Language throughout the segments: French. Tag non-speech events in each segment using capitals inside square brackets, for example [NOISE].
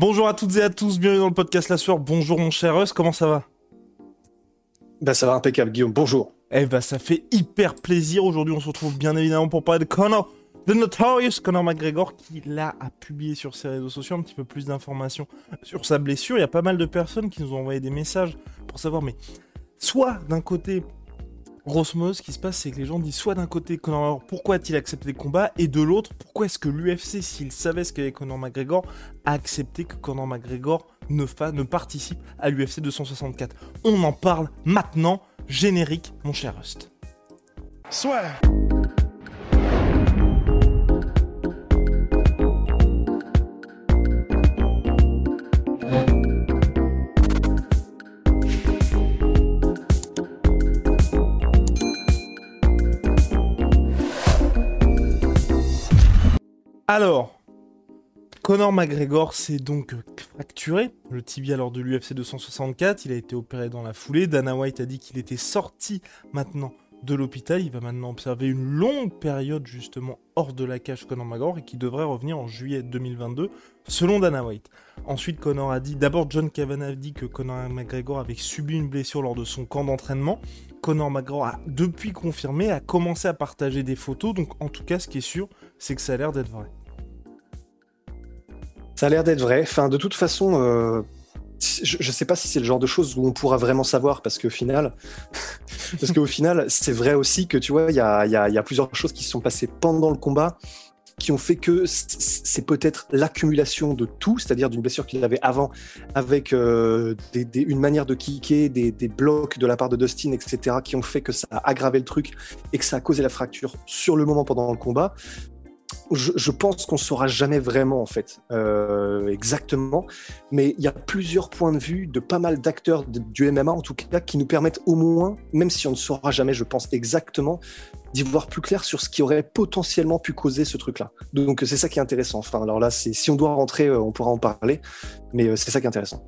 Bonjour à toutes et à tous, bienvenue dans le podcast La Sueur. Bonjour mon cher Russ, comment ça va? Bah ça va impeccable Guillaume, bonjour. Eh bah ça fait hyper plaisir. Aujourd'hui, on se retrouve bien évidemment pour parler de Connor The Notorious Conor McGregor qui là a publié sur ses réseaux sociaux un petit peu plus d'informations sur sa blessure. Il y a pas mal de personnes qui nous ont envoyé des messages pour savoir, mais soit d'un côté, grosso ce qui se passe, c'est que les gens disent soit d'un côté Conor McGregor, pourquoi a-t-il accepté le combat, et de l'autre, pourquoi est-ce que l'UFC, s'il savait ce qu'avait Conor McGregor, a accepté que Conor McGregor ne, ne participe à l'UFC 264. On en parle maintenant. Générique, mon cher Rust. Soit. Alors, Conor McGregor s'est donc fracturé le tibia lors de l'UFC 264. Il a été opéré dans la foulée. Dana White a dit qu'il était sorti maintenant de l'hôpital. Il va maintenant observer une longue période justement hors de la cage Conor McGregor et qui devrait revenir en juillet 2022 selon Dana White. Ensuite, Conor a dit, d'abord John Kavanagh a dit que Conor McGregor avait subi une blessure lors de son camp d'entraînement. Conor McGregor a depuis confirmé, a commencé à partager des photos. Donc en tout cas, ce qui est sûr, c'est que ça a l'air d'être vrai. Ça a l'air d'être vrai. Enfin, de toute façon, euh, je ne sais pas si c'est le genre de choses où on pourra vraiment savoir, parce qu'au final, [LAUGHS] parce qu'au final, c'est vrai aussi que tu vois, il y a, plusieurs choses qui se sont passées pendant le combat qui ont fait que c'est peut-être l'accumulation de tout, c'est-à-dire d'une blessure qu'il avait avant, avec euh, des, des, une manière de kicker, des, des, blocs de la part de Dustin, etc., qui ont fait que ça a aggravé le truc et que ça a causé la fracture sur le moment pendant le combat je, pense qu'on saura jamais vraiment en fait euh, exactement, mais il y a plusieurs points de vue de pas mal d'acteurs du MMA en tout cas qui nous permettent au moins, même si on ne saura jamais, je pense exactement, d'y voir plus clair sur ce qui aurait potentiellement pu causer ce truc-là. Donc c'est ça qui est intéressant. Enfin alors là, si on doit rentrer, euh, on pourra en parler, mais euh, c'est ça qui est intéressant.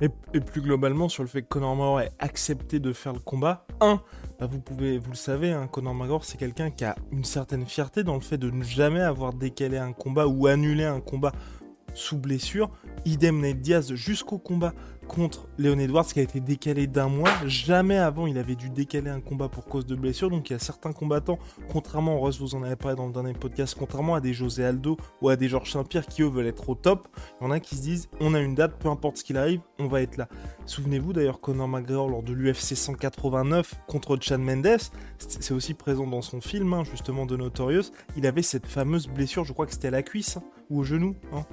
Et, plus globalement sur le fait que Conor McGregor ait accepté de faire le combat, un, bah vous pouvez, vous le savez, hein, Conor McGregor c'est quelqu'un qui a une certaine fierté dans le fait de ne jamais avoir décalé un combat ou annulé un combat sous blessure. Idem Nate Diaz jusqu'au combat contre Léon Edwards qui a été décalé d'un mois. Jamais avant il avait dû décaler un combat pour cause de blessure. Donc il y a certains combattants, contrairement, Russ vous en avez parlé dans le dernier podcast, contrairement à des José Aldo ou à des Georges Saint-Pierre qui eux veulent être au top, il y en a qui se disent on a une date, peu importe ce qu'il arrive, on va être là. Souvenez-vous d'ailleurs Conor McGregor lors de l'UFC 189 contre Chad Mendes, c'est aussi présent dans son film hein, justement de Notorious, il avait cette fameuse blessure, je crois que c'était à la cuisse hein, ou au genou. Hein.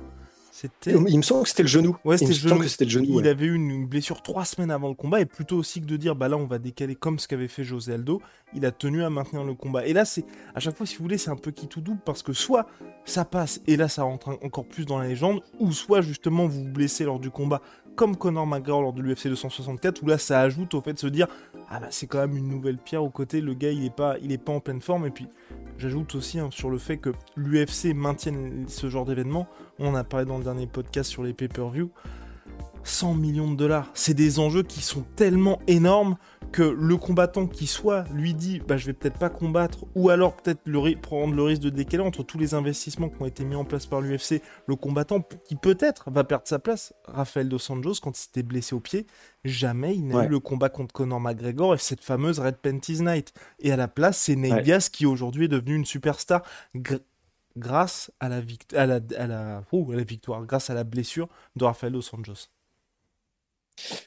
Il me semble que c'était le genou. Ouais, c'était le, le, genou. Il avait eu une blessure trois semaines avant le combat et plutôt aussi que de dire bah là on va décaler comme ce qu'avait fait José Aldo, il a tenu à maintenir le combat. Et là c'est à chaque fois si vous voulez c'est un peu qui tout double parce que soit ça passe et là ça rentre encore plus dans la légende, ou soit justement vous vous blessez lors du combat comme Conor McGregor lors de l'UFC 264 où là ça ajoute au fait de se dire ah bah c'est quand même une nouvelle pierre au côté, le gars il est pas il est pas en pleine forme et puis J'ajoute aussi hein, sur le fait que l'UFC maintienne ce genre d'événement. On a parlé dans le dernier podcast sur les pay-per-view. 100 millions de dollars. C'est des enjeux qui sont tellement énormes que le combattant qui soit lui dit bah je vais peut-être pas combattre ou alors peut-être prendre le risque de décaler entre tous les investissements qui ont été mis en place par l'UFC, le combattant qui peut-être va perdre sa place, Rafael dos Anjos quand il s'était blessé au pied, jamais il n'a eu le combat contre Conor McGregor et cette fameuse Red Panties Night et à la place c'est Nate Diaz qui aujourd'hui est devenu une superstar grâce à la, à, la, à, la, oh, à la victoire, grâce à la blessure de Rafael dos Anjos.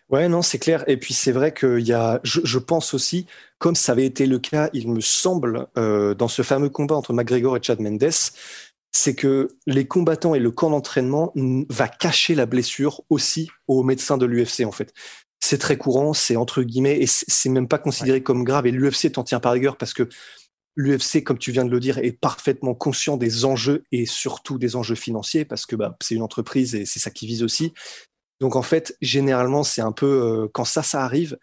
Ouais, non, c'est clair. Et puis c'est vrai qu'il y a, je, je, pense aussi, comme ça avait été le cas, il me semble, euh, dans ce fameux combat entre McGregor et Chad Mendes, c'est que les combattants et le camp d'entraînement va cacher la blessure aussi aux médecins de l'UFC en fait. C'est très courant, c'est entre guillemets, et c'est même pas considéré ouais. comme grave. Et l'UFC t'en tient par rigueur parce que L'UFC, comme tu viens de le dire, est parfaitement conscient des enjeux et surtout des enjeux financiers parce que bah, c'est une entreprise et c'est ça qui vise aussi. Donc en fait, généralement, c'est un peu euh, quand ça, ça arrive,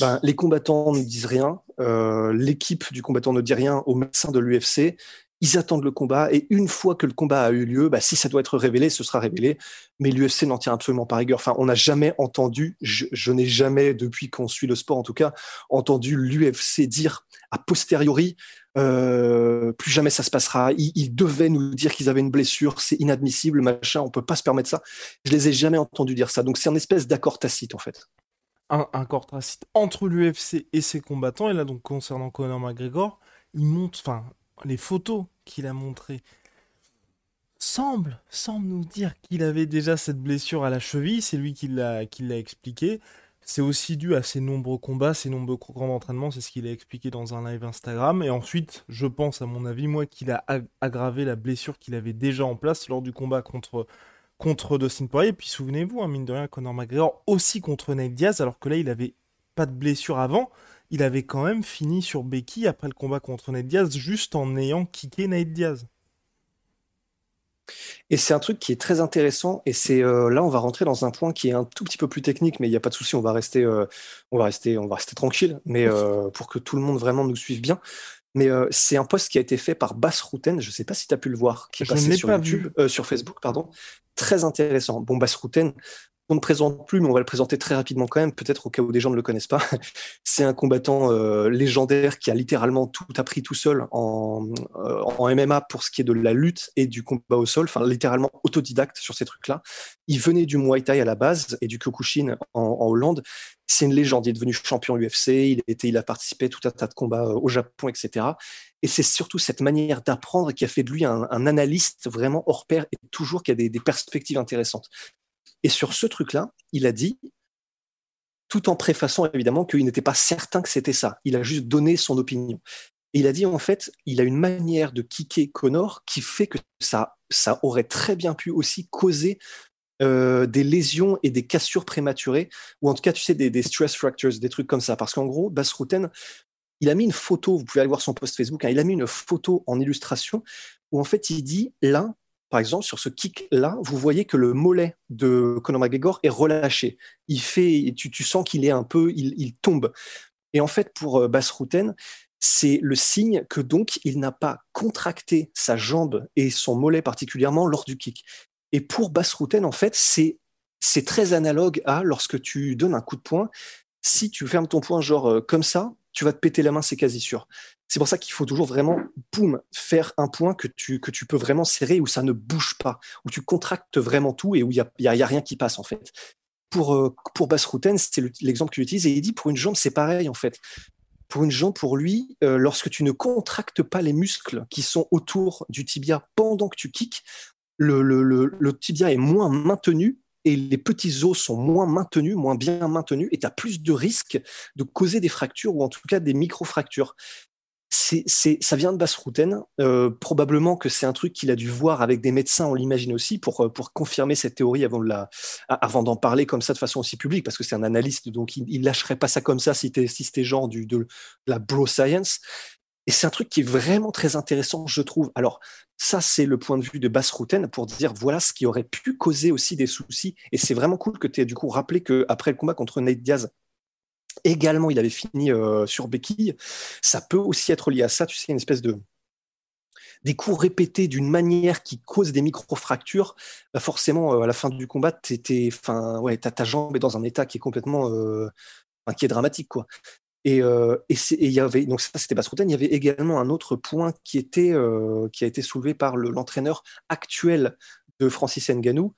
ben, les combattants ne disent rien, euh, l'équipe du combattant ne dit rien au médecin de l'UFC. Ils attendent le combat et une fois que le combat a eu lieu, bah, si ça doit être révélé, ce sera révélé. Mais l'UFC n'en tient absolument pas rigueur. Enfin, on n'a jamais entendu, je, n'ai jamais, depuis qu'on suit le sport en tout cas, entendu l'UFC dire a posteriori, euh, plus jamais ça se passera. Ils, devaient nous dire qu'ils avaient une blessure, c'est inadmissible, machin, on peut pas se permettre ça. Je les ai jamais entendus dire ça. Donc c'est un espèce d'accord tacite en fait. Un accord tacite entre l'UFC et ses combattants. Et là donc concernant Conor McGregor, il monte, enfin les photos qu'il a montrées semblent, semble nous dire qu'il avait déjà cette blessure à la cheville. C'est lui qui l'a expliqué. C'est aussi dû à ses nombreux combats, ses nombreux grands entraînements, c'est ce qu'il a expliqué dans un live Instagram. Et ensuite, je pense, à mon avis, moi, qu'il a aggravé la blessure qu'il avait déjà en place lors du combat contre, contre Dustin Poirier. Et puis souvenez-vous, hein, mine de rien, Conor McGregor aussi contre Nate Diaz, alors que là, il avait pas de blessure avant. Il avait quand même fini sur Becky après le combat contre Nate Diaz, juste en ayant kické Nate Diaz. Et c'est un truc qui est très intéressant. Et c'est euh, là, on va rentrer dans un point qui est un tout petit peu plus technique, mais il n'y a pas de souci, on va rester, euh, on va rester, on va rester tranquille, mais euh, pour que tout le monde vraiment nous suive bien. Mais c'est un post qui a été fait par Bass Routen. Je ne sais pas si tu as pu le voir, qui est passé sur YouTube, sur Facebook, pardon. Très intéressant. Bon, Bass Routen, on ne présente plus, mais on va le présenter très rapidement quand même, peut-être au cas où des gens ne le connaissent pas. [LAUGHS] C'est un combattant euh, légendaire qui a littéralement tout appris tout seul en, euh, MMA pour ce qui est de la lutte et du combat au sol, enfin littéralement autodidacte sur ces trucs-là. Il venait du Muay Thai à la base et du Kyokushin en, en Hollande. C'est une légende, il est devenu champion UFC, il, était, il a participé à tout un tas de combats euh, au Japon, etc. Et c'est surtout cette manière d'apprendre qui a fait de lui un, analyste vraiment hors pair et toujours qui a des perspectives intéressantes. Et sur ce truc-là, il a dit, tout en préfaçant évidemment qu'il n'était pas certain que c'était ça. Il a juste donné son opinion. Et il a dit en fait, il a une manière de kicker Connor qui fait que ça, ça aurait très bien pu aussi causer euh, des lésions et des cassures prématurées, ou en tout cas, tu sais, des, stress fractures, des trucs comme ça. Parce qu'en gros, Bass il a mis une photo, vous pouvez aller voir son post Facebook, hein, il a mis une photo en illustration où en fait il dit là, par exemple, sur ce kick-là, vous voyez que le mollet de Conor McGregor est relâché. Il fait, tu, sens qu'il est un peu, il, tombe. Et en fait, pour euh, Bass c'est le signe que donc il n'a pas contracté sa jambe et son mollet particulièrement lors du kick. Et pour Bass en fait, c'est c'est très analogue à lorsque tu donnes un coup de poing. Si tu fermes ton poing genre euh, comme ça, tu vas te péter la main, c'est quasi sûr. C'est pour ça qu'il faut toujours vraiment, boum, faire un point que tu, que tu peux vraiment serrer où ça ne bouge pas, où tu contractes vraiment tout et où il n'y a, y a, rien qui passe en fait. Pour, euh, pour Bass c'est l'exemple qu'il utilise et il dit pour une jambe, c'est pareil en fait. Pour une jambe, pour lui, euh, lorsque tu ne contractes pas les muscles qui sont autour du tibia pendant que tu kicks, le, le, le tibia est moins maintenu et les petits os sont moins maintenus, moins bien maintenus, et tu as plus de risques de causer des fractures ou en tout cas des micro-fractures. C'est, ça vient de basse Euh, probablement que c'est un truc qu'il a dû voir avec des médecins, on l'imagine aussi, pour, euh, pour confirmer cette théorie avant, de la, avant d'en parler comme ça de façon aussi publique, parce que c'est un analyste, donc il, il lâcherait pas ça comme ça si, si c'était genre du, de la bro science. Et c'est un truc qui est vraiment très intéressant, je trouve. Alors, ça, c'est le point de vue de Bass Routen pour dire voilà ce qui aurait pu causer aussi des soucis. Et c'est vraiment cool que tu aies du coup rappelé qu'après le combat contre Nate Diaz, également, il avait fini euh, sur béquille. Ça peut aussi être lié à ça, tu sais, une espèce de des coups répétés d'une manière qui cause des micro-fractures, bah forcément, euh, à la fin du combat, ouais, ta jambe est dans un état qui est complètement, euh, qui est dramatique, quoi. Et, euh, il y avait donc ça c'était Basse Il y avait également un autre point qui était euh, qui a été soulevé par l'entraîneur actuel de Francis Nganou,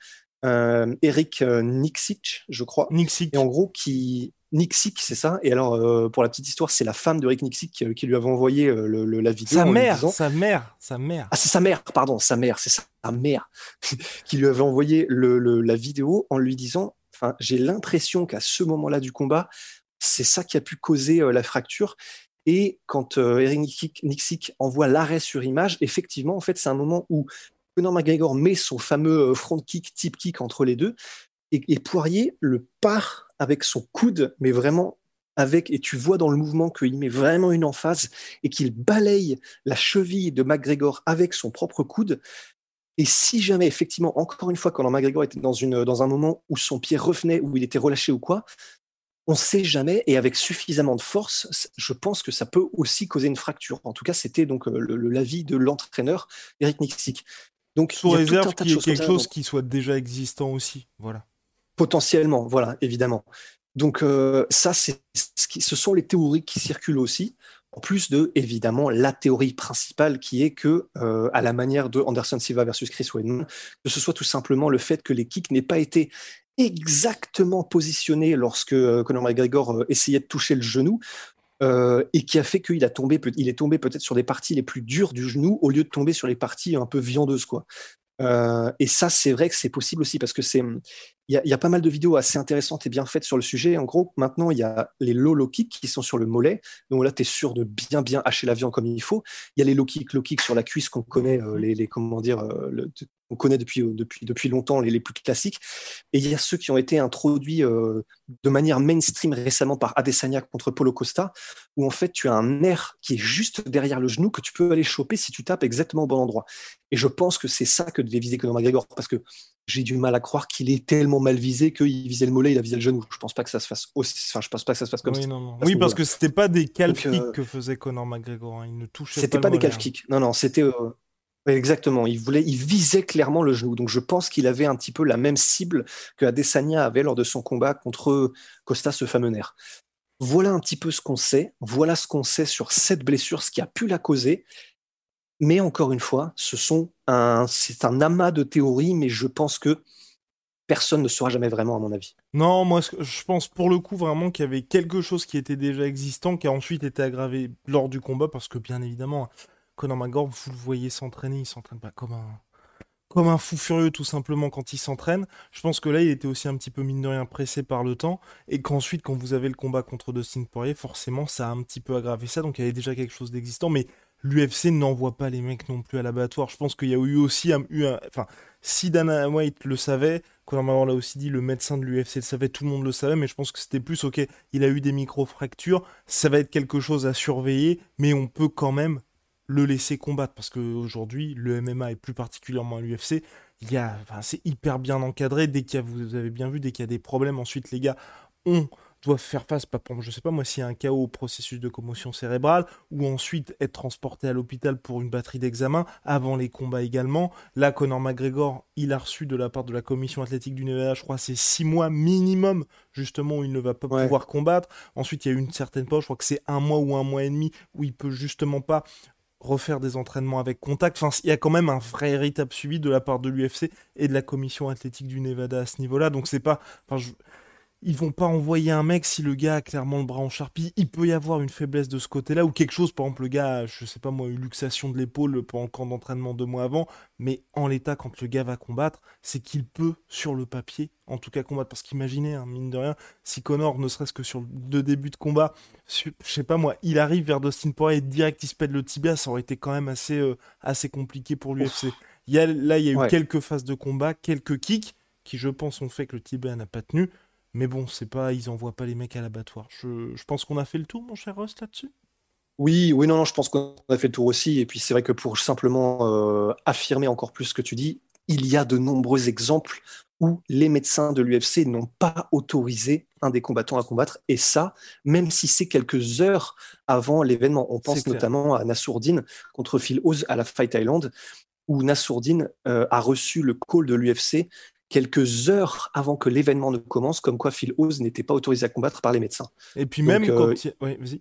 euh, Eric Nixic, je crois. Nixic. Et en gros qui Nixic, c'est ça. Et alors pour la petite histoire, c'est la femme de Eric Nixic qui, lui avait envoyé le, la vidéo. Sa mère, sa mère, sa mère. Ah c'est sa mère, pardon, sa mère, c'est sa mère [LAUGHS] qui lui avait envoyé le, la vidéo en lui disant, enfin j'ai l'impression qu'à ce moment-là du combat c'est ça qui a pu causer euh, la fracture. Et quand euh, Eric Nixic envoie l'arrêt sur image, effectivement, en fait, c'est un moment où Conor McGregor met son fameux euh, front kick, tip kick entre les deux, et, Poirier le part avec son coude, mais vraiment avec, et tu vois dans le mouvement qu'il met vraiment une emphase et qu'il balaye la cheville de McGregor avec son propre coude. Et si jamais, effectivement, encore une fois, quand McGregor était dans, une, dans un moment où son pied revenait, où il était relâché ou quoi, on ne sait jamais, et avec suffisamment de force, je pense que ça peut aussi causer une fracture. En tout cas, c'était donc euh, l'avis de l'entraîneur Eric Nixik. Donc, sous réserve qu'il y ait quelque chose qui soit déjà existant aussi, voilà. Potentiellement, voilà, évidemment. Donc euh, ça, c'est ce sont les théories qui circulent aussi. En plus de, évidemment, la théorie principale qui est que, euh, à la manière de Anderson Silva versus Chris Weidman, que ce soit tout simplement le fait que les kicks n'aient pas été exactement positionnés lorsque euh, Conor McGregor essayait de toucher le genou, et qui a fait qu'il a tombé, il est tombé peut-être sur des parties les plus dures du genou au lieu de tomber sur les parties un peu viandeuses, quoi. et ça, c'est vrai que c'est possible aussi parce que c'est il y, a pas mal de vidéos assez intéressantes et bien faites sur le sujet. En gros, maintenant, il y a les low low kicks qui sont sur le mollet. Donc là, tu es sûr de bien bien hacher l'avion comme il faut. Il y a les low kicks, low kicks sur la cuisse qu'on connaît, euh, les, comment dire, euh, connaît depuis, euh, depuis, depuis longtemps les, les, plus classiques. Et il y a ceux qui ont été introduits de manière mainstream récemment par Adesanya contre Polo Costa, où en fait tu as un nerf qui est juste derrière le genou que tu peux aller choper si tu tapes exactement au bon endroit. Et je pense que c'est ça que devait viser Conor McGregor, parce que j'ai du mal à croire qu'il est tellement mal visé qu'il visait le mollet, il a visé le genou. Je pense pas que ça se fasse aussi... enfin, je pense pas que ça se fasse comme oui, ça. Non, non. Oui, parce que c'était pas des calf kicks euh, que faisait Conor McGregor. Hein. Il ne touchait C'était pas, des calf kicks. Non, non, c'était Exactement, il voulait, il visait clairement le genou. Donc je pense qu'il avait un petit peu la même cible que Adesanya avait lors de son combat contre Costa, ce fameux nerf. Voilà un petit peu ce qu'on sait. Voilà ce qu'on sait sur cette blessure, ce qui a pu la causer. Mais encore une fois, ce sont un, c'est un amas de théories, mais je pense que personne ne saura jamais vraiment, à mon avis. Non, moi, je pense pour le coup vraiment qu'il y avait quelque chose qui était déjà existant, qui a ensuite été aggravé lors du combat, parce que bien évidemment, Conor McGregor, vous le voyez s'entraîner, il s'entraîne pas comme un, comme un fou furieux tout simplement quand il s'entraîne. Je pense que là, il était aussi un petit peu mine de rien pressé par le temps, et qu'ensuite, quand vous avez le combat contre Dustin Poirier, forcément, ça a un petit peu aggravé ça, donc il y avait déjà quelque chose d'existant, mais l'UFC n'envoie pas les mecs non plus à l'abattoir. Je pense qu'il y a eu aussi un, enfin, si Dana White le savait, Conor l'a aussi dit, le médecin de l'UFC le savait, tout le monde le savait, mais je pense que c'était plus ok. Il a eu des micro-fractures, ça va être quelque chose à surveiller, mais on peut quand même le laisser combattre parce qu'aujourd'hui, le MMA et plus particulièrement l'UFC, c'est hyper bien encadré. Dès qu'il y a, vous avez bien vu, dès qu'il y a des problèmes, ensuite les gars, on doit faire face, pas pour, je sais pas moi, s'il y a un chaos au processus de commotion cérébrale, ou ensuite être transporté à l'hôpital pour une batterie d'examen, avant les combats également. Là, Conor McGregor, il a reçu de la part de la commission athlétique du Nevada, je crois, c'est six mois minimum, justement, où il ne va pas pouvoir combattre. Ensuite, il y a une certaine pause, je crois que c'est un mois ou un mois et demi, où il peut justement pas refaire des entraînements avec contact. Enfin, il y a quand même un vrai véritable suivi de la part de l'UFC et de la commission athlétique du Nevada à ce niveau-là. Donc c'est pas, enfin, je, ils vont pas envoyer un mec si le gars a clairement le bras en charpie. Il peut y avoir une faiblesse de ce côté-là ou quelque chose. Par exemple, le gars, je sais pas moi, une luxation de l'épaule pendant le camp d'entraînement deux mois avant. Mais en l'état, quand le gars va combattre, c'est qu'il peut, sur le papier, en tout cas combattre. Parce qu'imaginez, hein, mine de rien, si Connor, ne serait-ce que sur deux débuts de combat, je sais pas moi, il arrive vers Dustin Poirier et direct il se pète le tibia, ça aurait été quand même assez, euh, assez compliqué pour l'UFC. Là, il y a eu quelques phases de combat, quelques kicks qui, je pense, ont fait que le tibia n'a pas tenu. Mais bon, c'est pas, ils envoient pas les mecs à l'abattoir. Je, je pense qu'on a fait le tour, mon cher Rust, là-dessus? Oui, oui, non, non, je pense qu'on a fait le tour aussi. Et puis c'est vrai que pour simplement euh, affirmer encore plus ce que tu dis, il y a de nombreux exemples où les médecins de l'UFC n'ont pas autorisé un des combattants à combattre. Et ça, même si c'est quelques heures avant l'événement. On pense notamment à Nassourdine contre Phil Oz à la Fight Island, où Nassourdine euh, a reçu le call de l'UFC quelques heures avant que l'événement ne commence, comme quoi Phil Oz n'était pas autorisé à combattre par les médecins. Et puis même quand... Oui, vas-y.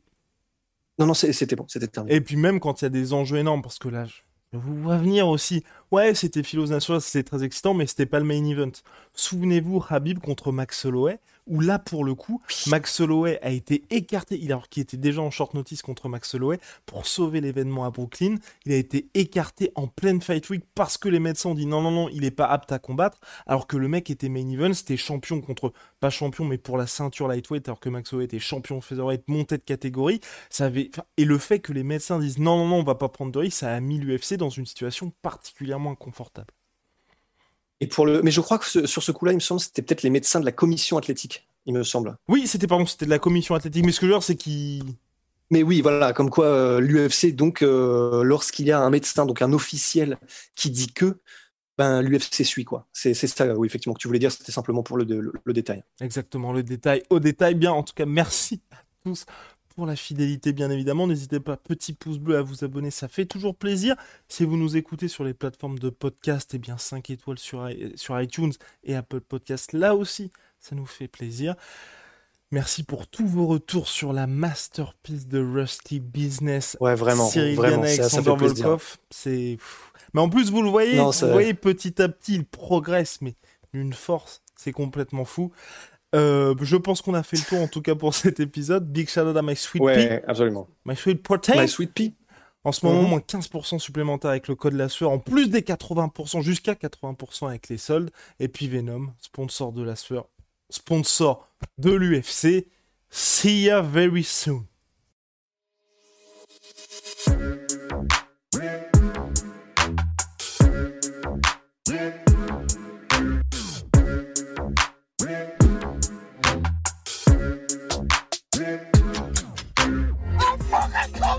Non, non, c'était bon, c'était terminé. Et puis même quand il y a des enjeux énormes, parce que là, je vous vois venir aussi. Ouais, c'était Phil Oz c'était très excitant, mais c'était pas le main event. Souvenez-vous, Habib contre Max Holloway, où là, pour le coup, Max Holloway a été écarté, alors qu'il était déjà en short notice contre Max Holloway, pour sauver l'événement à Brooklyn. Il a été écarté en pleine Fight Week parce que les médecins ont dit non, non, non, il n'est pas apte à combattre, alors que le mec était main event, c'était champion contre, pas champion, mais pour la ceinture lightweight, alors que Max Holloway était champion featherweight, monté de catégorie. Ça avait... Et le fait que les médecins disent non, non, non, on va pas prendre de risque, ça a mis l'UFC dans une situation particulièrement inconfortable. Et pour le... Mais je crois que sur ce coup-là, il me semble que c'était peut-être les médecins de la commission athlétique il me semble. Oui, c'était pardon, c'était de la commission athlétique, mais ce que je veux dire, c'est qu'il. Mais oui, voilà, comme quoi euh, l'UFC, donc, euh, lorsqu'il y a un médecin, donc un officiel qui dit que, ben, l'UFC suit, quoi. C'est ça, oui, effectivement, que tu voulais dire, c'était simplement pour le, le, détail. Exactement, le détail au détail. Bien, en tout cas, merci à tous pour la fidélité, bien évidemment. N'hésitez pas, petit pouce bleu, à vous abonner, ça fait toujours plaisir. Si vous nous écoutez sur les plateformes de podcast, eh bien 5 étoiles sur, sur iTunes et Apple Podcast, là aussi, ça nous fait plaisir. Merci pour tous vos retours sur la masterpiece de Rusty Business. Ouais, vraiment. Cyril vraiment, Volkov. C'est. Mais en plus, vous le voyez, vous voyez petit à petit, il progresse, mais d'une force, c'est complètement fou. Euh, je pense qu'on a fait le tour en tout cas pour [LAUGHS] cet épisode. Big shout out à My Sweet ouais, absolument. My Sweet Protein. My Sweet Pea. En ce moment, mhm. moins 15% supplémentaire avec le code la sueur, en plus des 80%, jusqu'à 80% avec les soldes. Et puis Venom, sponsor de la sueur, sponsor de l'UFC. See ya very soon.